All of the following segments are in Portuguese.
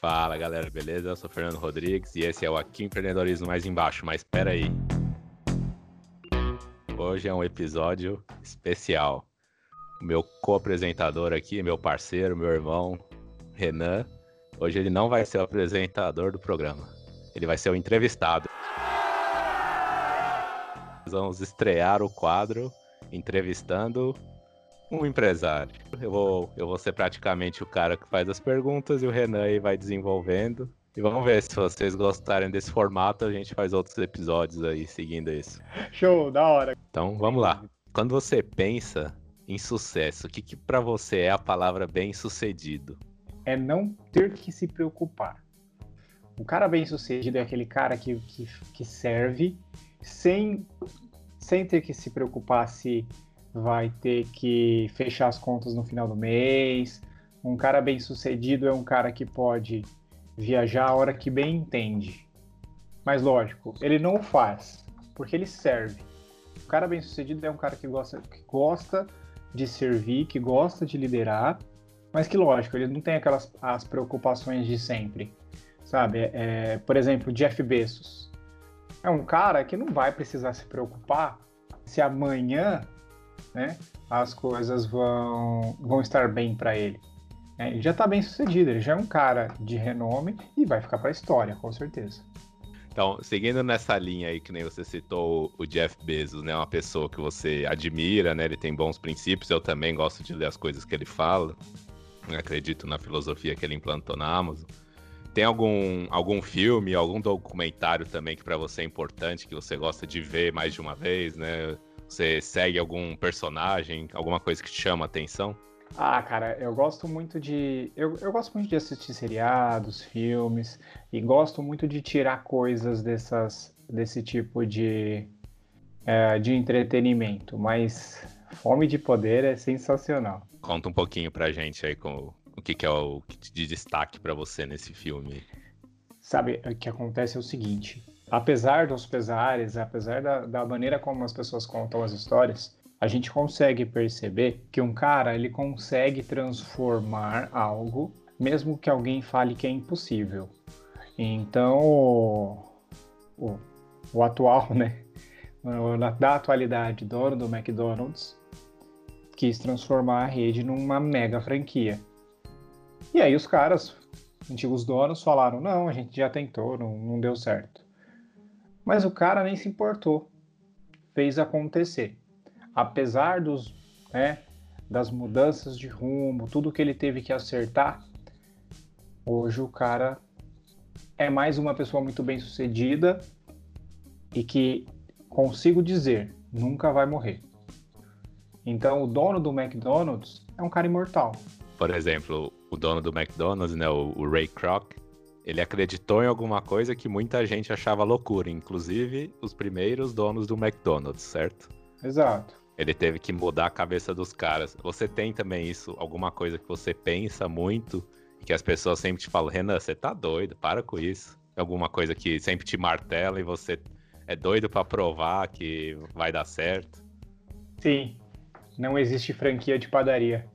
Fala galera, beleza? Eu sou Fernando Rodrigues e esse é o Aqui Empreendedorismo Mais Embaixo. Mas espera aí. Hoje é um episódio especial. O meu co-apresentador aqui, meu parceiro, meu irmão, Renan, hoje ele não vai ser o apresentador do programa. Ele vai ser o entrevistado. Vamos estrear o quadro entrevistando um empresário. Eu vou, eu vou ser praticamente o cara que faz as perguntas e o Renan aí vai desenvolvendo. E vamos ver se vocês gostarem desse formato, a gente faz outros episódios aí seguindo isso. Show, da hora. Então vamos lá. Quando você pensa em sucesso, o que, que para você é a palavra bem sucedido? É não ter que se preocupar. O cara bem sucedido é aquele cara que, que, que serve sem, sem ter que se preocupar se vai ter que fechar as contas no final do mês. Um cara bem sucedido é um cara que pode viajar a hora que bem entende. Mas lógico, ele não o faz, porque ele serve. O cara bem sucedido é um cara que gosta, que gosta de servir, que gosta de liderar, mas que lógico, ele não tem aquelas as preocupações de sempre. Sabe? É, por exemplo, Jeff Bezos. É um cara que não vai precisar se preocupar se amanhã né, as coisas vão, vão estar bem para ele. É, ele já está bem sucedido, ele já é um cara de renome e vai ficar para a história, com certeza. Então, seguindo nessa linha aí que nem você citou o Jeff Bezos, né, uma pessoa que você admira, né, ele tem bons princípios, eu também gosto de ler as coisas que ele fala, acredito na filosofia que ele implantou na Amazon. Tem algum, algum filme, algum documentário também que para você é importante, que você gosta de ver mais de uma vez, né? Você segue algum personagem, alguma coisa que te chama a atenção? Ah, cara, eu gosto muito de. Eu, eu gosto muito de assistir seriados, filmes, e gosto muito de tirar coisas dessas, desse tipo de, é, de entretenimento. Mas Fome de Poder é sensacional. Conta um pouquinho pra gente aí com o que, que é o de destaque para você nesse filme. Sabe, o que acontece é o seguinte: apesar dos pesares, apesar da, da maneira como as pessoas contam as histórias, a gente consegue perceber que um cara ele consegue transformar algo, mesmo que alguém fale que é impossível. Então, o, o, o atual, né, da atualidade, dono do McDonald's, quis transformar a rede numa mega franquia. E aí os caras, antigos donos, falaram: não, a gente já tentou, não, não deu certo. Mas o cara nem se importou, fez acontecer. Apesar dos, né, das mudanças de rumo, tudo que ele teve que acertar, hoje o cara é mais uma pessoa muito bem sucedida e que consigo dizer nunca vai morrer. Então o dono do McDonald's é um cara imortal. Por exemplo, o dono do McDonald's, né, o Ray Kroc, ele acreditou em alguma coisa que muita gente achava loucura, inclusive os primeiros donos do McDonald's, certo? Exato. Ele teve que mudar a cabeça dos caras. Você tem também isso, alguma coisa que você pensa muito e que as pessoas sempre te falam, Renan, você tá doido, para com isso. Alguma coisa que sempre te martela e você é doido para provar que vai dar certo. Sim, não existe franquia de padaria.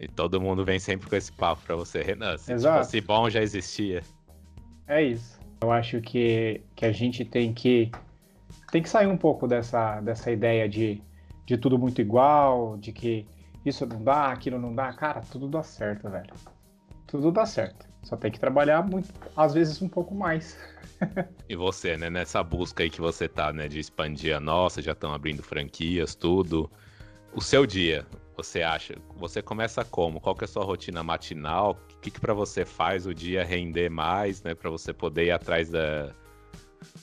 E todo mundo vem sempre com esse papo pra você, Renan. Se Exato. fosse bom, já existia. É isso. Eu acho que, que a gente tem que tem que sair um pouco dessa, dessa ideia de, de tudo muito igual, de que isso não dá, aquilo não dá. Cara, tudo dá certo, velho. Tudo dá certo. Só tem que trabalhar muito, às vezes um pouco mais. e você, né, nessa busca aí que você tá, né, de expandir a nossa, já estão abrindo franquias, tudo. O seu dia, você acha? Você começa como? Qual que é a sua rotina matinal? O que, que para você faz o dia render mais, né? Para você poder ir atrás da,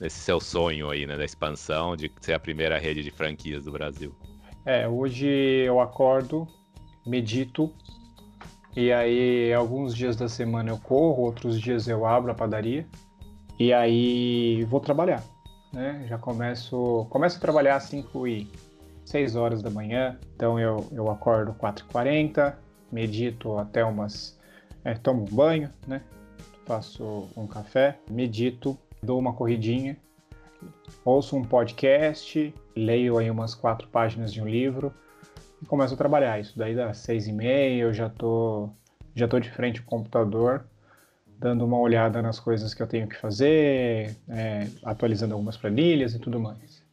desse seu sonho aí, né? Da expansão, de ser a primeira rede de franquias do Brasil. É, hoje eu acordo, medito, e aí alguns dias da semana eu corro, outros dias eu abro a padaria, e aí vou trabalhar, né? Já começo, começo a trabalhar às 5 e 6 horas da manhã, então eu, eu acordo 4h40, medito até umas. É, tomo um banho, né? Faço um café, medito, dou uma corridinha, ouço um podcast, leio aí umas quatro páginas de um livro e começo a trabalhar. Isso daí das seis e meia eu já tô, já tô de frente ao computador dando uma olhada nas coisas que eu tenho que fazer, é, atualizando algumas planilhas e tudo mais.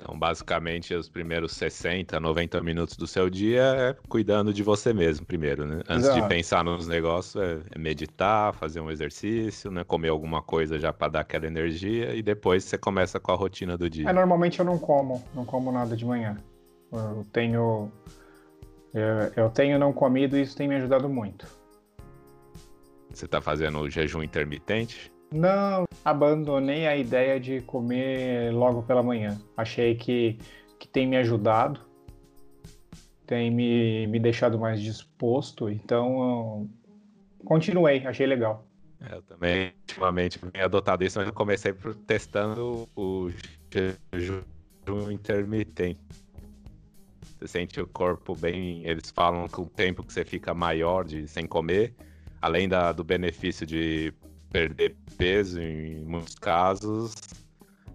Então, basicamente, os primeiros 60, 90 minutos do seu dia é cuidando de você mesmo primeiro, né? Antes Exato. de pensar nos negócios, é, é meditar, fazer um exercício, né? Comer alguma coisa já para dar aquela energia e depois você começa com a rotina do dia. É, normalmente eu não como, não como nada de manhã. Eu tenho eu, eu tenho não comido e isso tem me ajudado muito. Você está fazendo jejum intermitente? Não, abandonei a ideia de comer logo pela manhã. Achei que, que tem me ajudado, tem me, me deixado mais disposto, então continuei, achei legal. É, eu também, ultimamente, venho adotado isso, mas eu comecei testando o jejum intermitente. Você sente o corpo bem. Eles falam que o tempo que você fica maior de sem comer, além da, do benefício de perder peso em muitos casos,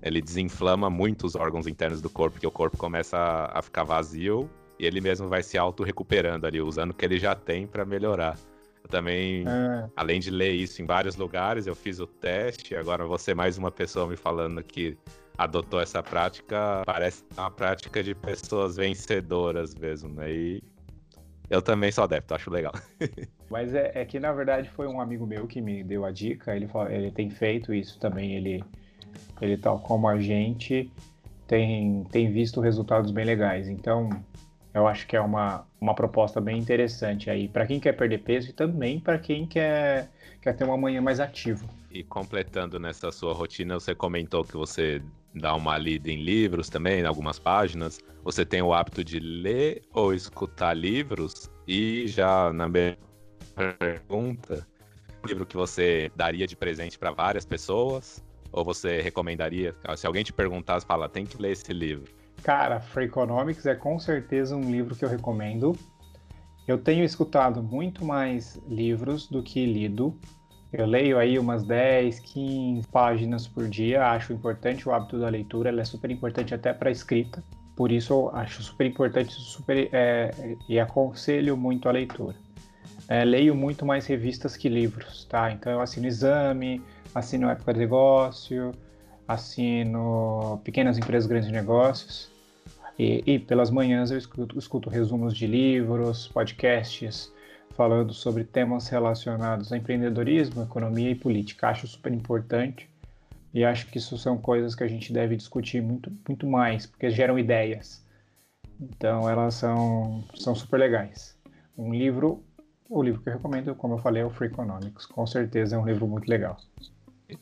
ele desinflama muito os órgãos internos do corpo, porque o corpo começa a, a ficar vazio e ele mesmo vai se auto-recuperando ali, usando o que ele já tem para melhorar. Eu também, é. além de ler isso em vários lugares, eu fiz o teste. Agora você mais uma pessoa me falando que adotou essa prática, parece uma prática de pessoas vencedoras mesmo, né? E eu também sou adepto, acho legal. Mas é, é, que na verdade foi um amigo meu que me deu a dica. Ele, ele tem feito isso também. Ele, ele tal como a gente tem, tem visto resultados bem legais. Então eu acho que é uma, uma proposta bem interessante aí para quem quer perder peso e também para quem quer, quer ter uma manhã mais ativa. E completando nessa sua rotina, você comentou que você dá uma lida em livros também, em algumas páginas. Você tem o hábito de ler ou escutar livros? E já na minha pergunta, livro que você daria de presente para várias pessoas? Ou você recomendaria? Se alguém te perguntasse, fala, tem que ler esse livro. Cara, Free Economics é com certeza um livro que eu recomendo. Eu tenho escutado muito mais livros do que lido. Eu leio aí umas 10, 15 páginas por dia, acho importante o hábito da leitura, ela é super importante até para escrita, por isso eu acho super importante super, é, e aconselho muito a leitura. É, leio muito mais revistas que livros, tá? Então eu assino Exame, assino Época de Negócio, assino Pequenas Empresas, Grandes Negócios, e, e pelas manhãs eu escuto, escuto resumos de livros, podcasts, falando sobre temas relacionados a empreendedorismo, economia e política. Acho super importante e acho que isso são coisas que a gente deve discutir muito, muito mais, porque geram ideias. Então elas são, são super legais. Um livro, o livro que eu recomendo, como eu falei, é o Free Economics. Com certeza é um livro muito legal.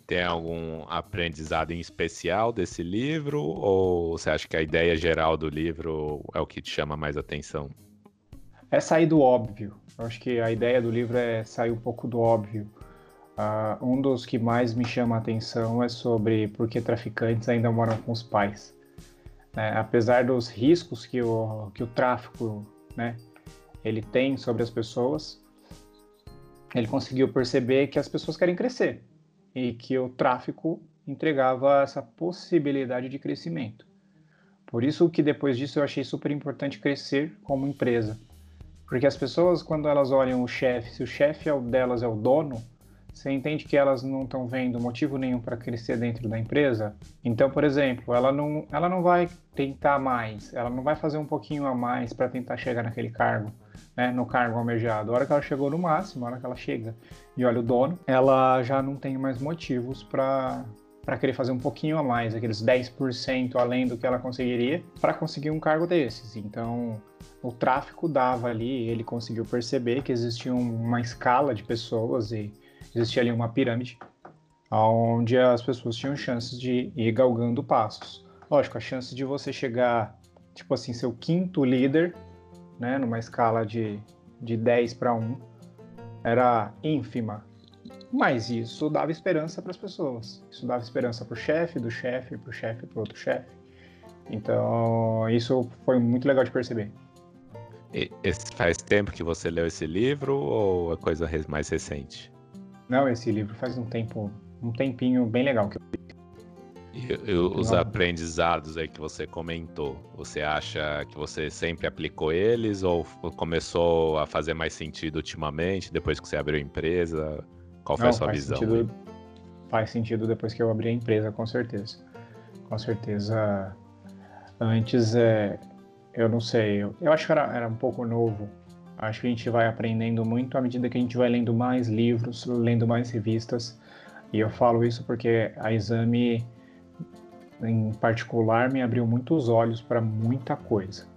Tem algum aprendizado em especial desse livro? Ou você acha que a ideia geral do livro é o que te chama mais atenção? É sair do óbvio. Eu acho que a ideia do livro é sair um pouco do óbvio. Uh, um dos que mais me chama a atenção é sobre por que traficantes ainda moram com os pais. É, apesar dos riscos que o, que o tráfico né, ele tem sobre as pessoas, ele conseguiu perceber que as pessoas querem crescer e que o tráfico entregava essa possibilidade de crescimento. Por isso que depois disso eu achei super importante crescer como empresa. Porque as pessoas, quando elas olham o chefe, se o chefe é delas é o dono, você entende que elas não estão vendo motivo nenhum para crescer dentro da empresa. Então, por exemplo, ela não, ela não vai tentar mais, ela não vai fazer um pouquinho a mais para tentar chegar naquele cargo, né, no cargo almejado. A hora que ela chegou no máximo, a hora que ela chega e olha o dono, ela já não tem mais motivos para para querer fazer um pouquinho a mais, aqueles 10% além do que ela conseguiria, para conseguir um cargo desses. Então, o tráfico dava ali, ele conseguiu perceber que existia uma escala de pessoas e existia ali uma pirâmide onde as pessoas tinham chances de ir galgando passos. Lógico, a chance de você chegar, tipo assim, seu quinto líder, né, numa escala de, de 10 para 1, era ínfima. Mas isso dava esperança para as pessoas. Isso dava esperança para o chefe, do chefe, para o chefe, para outro chefe. Então, isso foi muito legal de perceber. E, faz tempo que você leu esse livro ou é coisa mais recente? Não, esse livro faz um tempo, um tempinho bem legal que eu e, e os Não. aprendizados aí que você comentou, você acha que você sempre aplicou eles ou começou a fazer mais sentido ultimamente, depois que você abriu a empresa? Qual foi Não, a sua visão? Sentido, faz sentido depois que eu abri a empresa, com certeza. Com certeza. Antes, é, eu não sei, eu, eu acho que era, era um pouco novo. Acho que a gente vai aprendendo muito à medida que a gente vai lendo mais livros, lendo mais revistas. E eu falo isso porque a Exame, em particular, me abriu muitos olhos para muita coisa.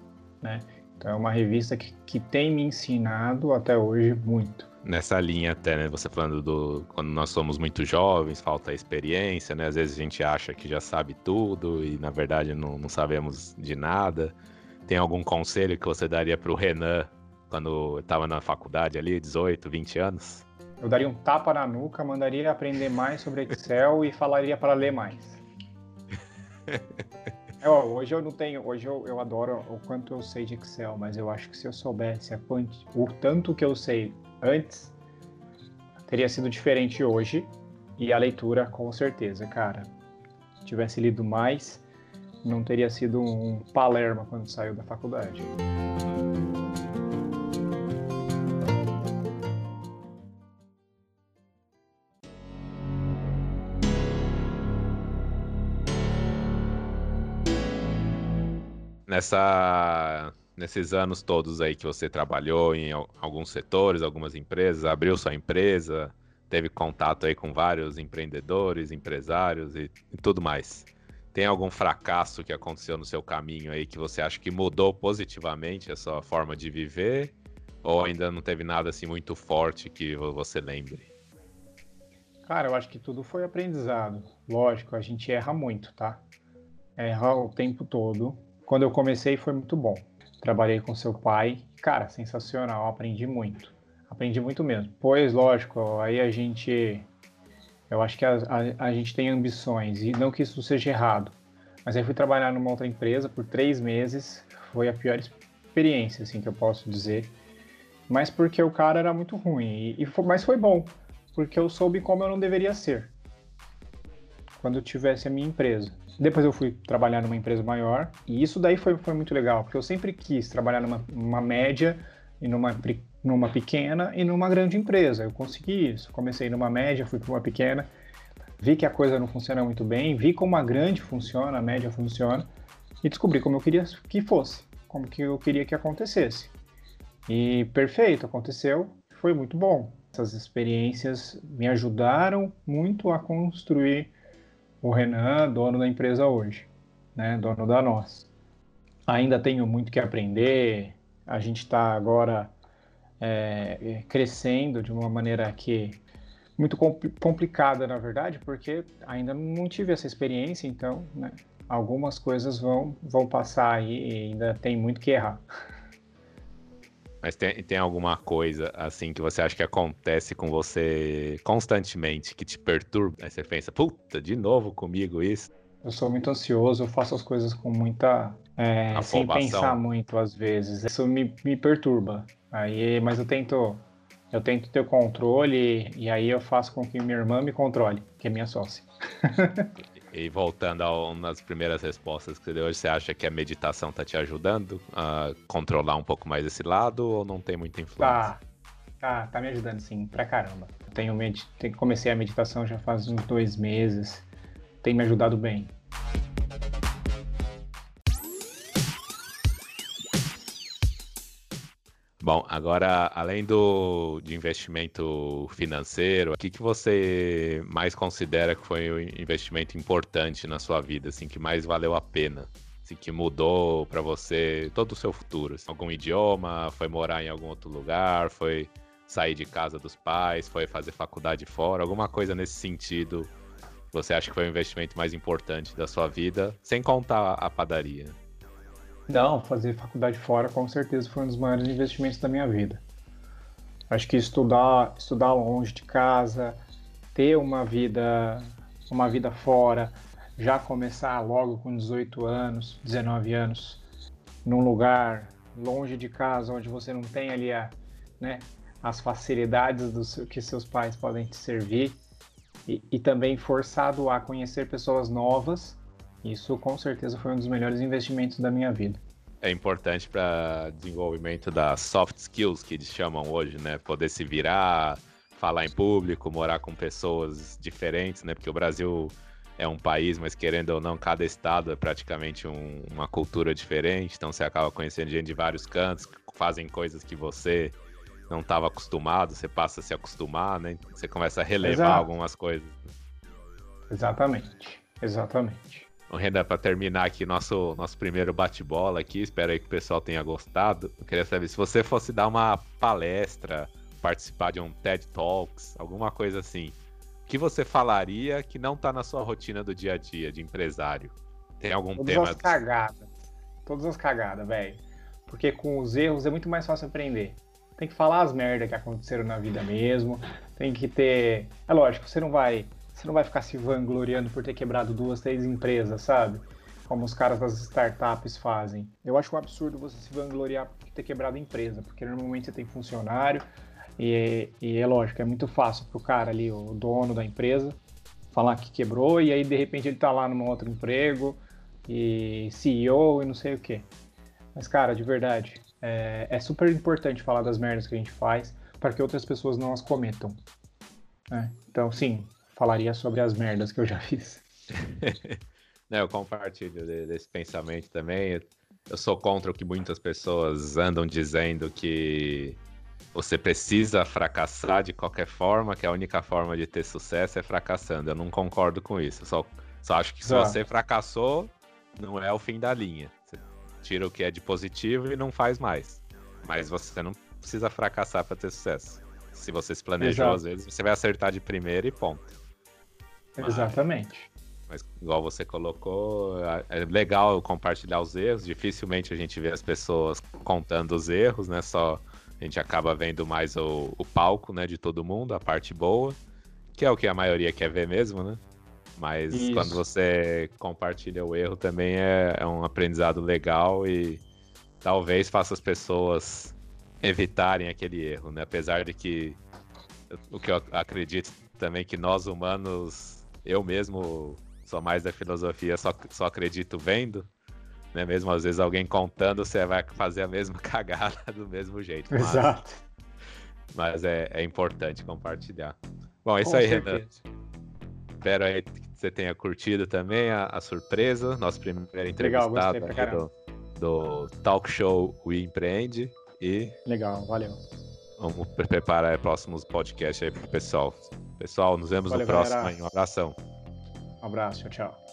Né? Então é uma revista que, que tem me ensinado até hoje muito. Nessa linha até, né? Você falando do quando nós somos muito jovens, falta experiência, né? Às vezes a gente acha que já sabe tudo e na verdade não, não sabemos de nada. Tem algum conselho que você daria para o Renan quando estava na faculdade ali, 18, 20 anos? Eu daria um tapa na nuca, mandaria aprender mais sobre Excel e falaria para ler mais. É, hoje eu não tenho, hoje eu, eu adoro o quanto eu sei de Excel, mas eu acho que se eu soubesse quanti, o tanto que eu sei antes, teria sido diferente hoje. E a leitura, com certeza, cara. Se tivesse lido mais, não teria sido um Palerma quando saiu da faculdade. Nessa, nesses anos todos aí que você trabalhou em alguns setores, algumas empresas, abriu sua empresa, teve contato aí com vários empreendedores, empresários e, e tudo mais. Tem algum fracasso que aconteceu no seu caminho aí que você acha que mudou positivamente a sua forma de viver? Ou ainda não teve nada assim muito forte que você lembre? Cara, eu acho que tudo foi aprendizado. Lógico, a gente erra muito, tá? Erra o tempo todo. Quando eu comecei foi muito bom. Trabalhei com seu pai. Cara, sensacional, aprendi muito. Aprendi muito mesmo. Pois, lógico, aí a gente eu acho que a, a, a, gente tem ambições, e não que isso seja errado. Mas aí fui trabalhar numa outra empresa por três meses, foi a pior experiência, assim, que eu posso dizer. Mas porque o cara era muito ruim, e, e foi, mas foi bom, porque eu soube como eu não deveria ser quando eu tivesse a minha empresa. Depois eu fui trabalhar numa empresa maior, e isso daí foi, foi muito legal, porque eu sempre quis trabalhar numa, numa média e numa numa pequena e numa grande empresa. Eu consegui isso. Comecei numa média, fui para uma pequena, vi que a coisa não funciona muito bem, vi como a grande funciona, a média funciona e descobri como eu queria que fosse, como que eu queria que acontecesse. E perfeito, aconteceu, foi muito bom. Essas experiências me ajudaram muito a construir o Renan, dono da empresa hoje, né, dono da nós. Ainda tenho muito que aprender. A gente está agora é, crescendo de uma maneira que muito complicada, na verdade, porque ainda não tive essa experiência, então né, algumas coisas vão, vão passar aí e ainda tem muito que errar. Mas tem, tem alguma coisa assim que você acha que acontece com você constantemente que te perturba? Aí você pensa, puta, de novo comigo isso? Eu sou muito ansioso, eu faço as coisas com muita. É, sem pensar muito às vezes. Isso me, me perturba. Aí, mas eu tento, eu tento ter o controle e aí eu faço com que minha irmã me controle, que é minha sócia. e voltando a uma das primeiras respostas que você deu hoje, você acha que a meditação está te ajudando a controlar um pouco mais esse lado ou não tem muita influência? Tá, tá, tá me ajudando sim, pra caramba. Tenho med... comecei a meditação já faz uns dois meses, tem me ajudado bem. Bom, agora, além do de investimento financeiro, o que, que você mais considera que foi um investimento importante na sua vida, assim, que mais valeu a pena? Assim, que mudou para você todo o seu futuro? Assim, algum idioma? Foi morar em algum outro lugar? Foi sair de casa dos pais? Foi fazer faculdade fora? Alguma coisa nesse sentido? Você acha que foi o investimento mais importante da sua vida, sem contar a padaria? Não, fazer faculdade fora com certeza foi um dos maiores investimentos da minha vida. Acho que estudar, estudar longe de casa, ter uma vida, uma vida fora, já começar logo com 18 anos, 19 anos, num lugar longe de casa, onde você não tem ali a, né, as facilidades do seu, que seus pais podem te servir, e, e também forçado a conhecer pessoas novas isso com certeza foi um dos melhores investimentos da minha vida. É importante para desenvolvimento das soft skills que eles chamam hoje, né? Poder se virar, falar em público, morar com pessoas diferentes, né? Porque o Brasil é um país, mas querendo ou não, cada estado é praticamente um, uma cultura diferente, então você acaba conhecendo gente de vários cantos, que fazem coisas que você não estava acostumado, você passa a se acostumar, né? Você começa a relevar Exato. algumas coisas. Exatamente, exatamente. Bom, Renan, para terminar aqui nosso, nosso primeiro bate-bola aqui, espero aí que o pessoal tenha gostado. Eu queria saber se você fosse dar uma palestra, participar de um TED Talks, alguma coisa assim, o que você falaria que não está na sua rotina do dia a dia de empresário? Tem algum Todas tema? Todas as cagadas. Todas as cagadas, velho. Porque com os erros é muito mais fácil aprender. Tem que falar as merdas que aconteceram na vida mesmo. Tem que ter. É lógico, você não vai. Você não vai ficar se vangloriando por ter quebrado duas, três empresas, sabe? Como os caras das startups fazem. Eu acho um absurdo você se vangloriar por ter quebrado empresa, porque normalmente você tem funcionário, e, e é lógico, é muito fácil pro cara ali, o dono da empresa, falar que quebrou e aí de repente ele tá lá num outro emprego e CEO e não sei o que. Mas, cara, de verdade, é, é, super importante falar das merdas que a gente faz para que outras pessoas não as cometam. Né? Então, sim, falaria sobre as merdas que eu já fiz. não, eu compartilho desse pensamento também. Eu sou contra o que muitas pessoas andam dizendo que você precisa fracassar de qualquer forma, que a única forma de ter sucesso é fracassando. Eu não concordo com isso. só, só acho que se ah. você fracassou, não é o fim da linha. Você tira o que é de positivo e não faz mais. Mas você não precisa fracassar para ter sucesso. Se você se planejou, Exato. às vezes, você vai acertar de primeira e ponto. Mas, Exatamente. Mas, igual você colocou, é legal compartilhar os erros. Dificilmente a gente vê as pessoas contando os erros, né? Só a gente acaba vendo mais o, o palco, né, de todo mundo, a parte boa, que é o que a maioria quer ver mesmo, né? Mas Isso. quando você compartilha o erro também é, é, um aprendizado legal e talvez faça as pessoas evitarem aquele erro, né? Apesar de que o que eu acredito também que nós humanos, eu mesmo sou mais da filosofia, só, só acredito vendo né? Mesmo às vezes alguém contando, você vai fazer a mesma cagada do mesmo jeito. Mas, Exato. Mas é, é importante compartilhar. Bom, é isso Com aí, certeza. Renan. Espero aí que você tenha curtido também a, a surpresa, nosso primeiro entrevistado Legal, do, do Talk Show We Empreende. E Legal, valeu. Vamos preparar próximos podcasts aí pro pessoal. Pessoal, nos vemos valeu, no próximo. Aí. Um abração. Um abraço, tchau, tchau.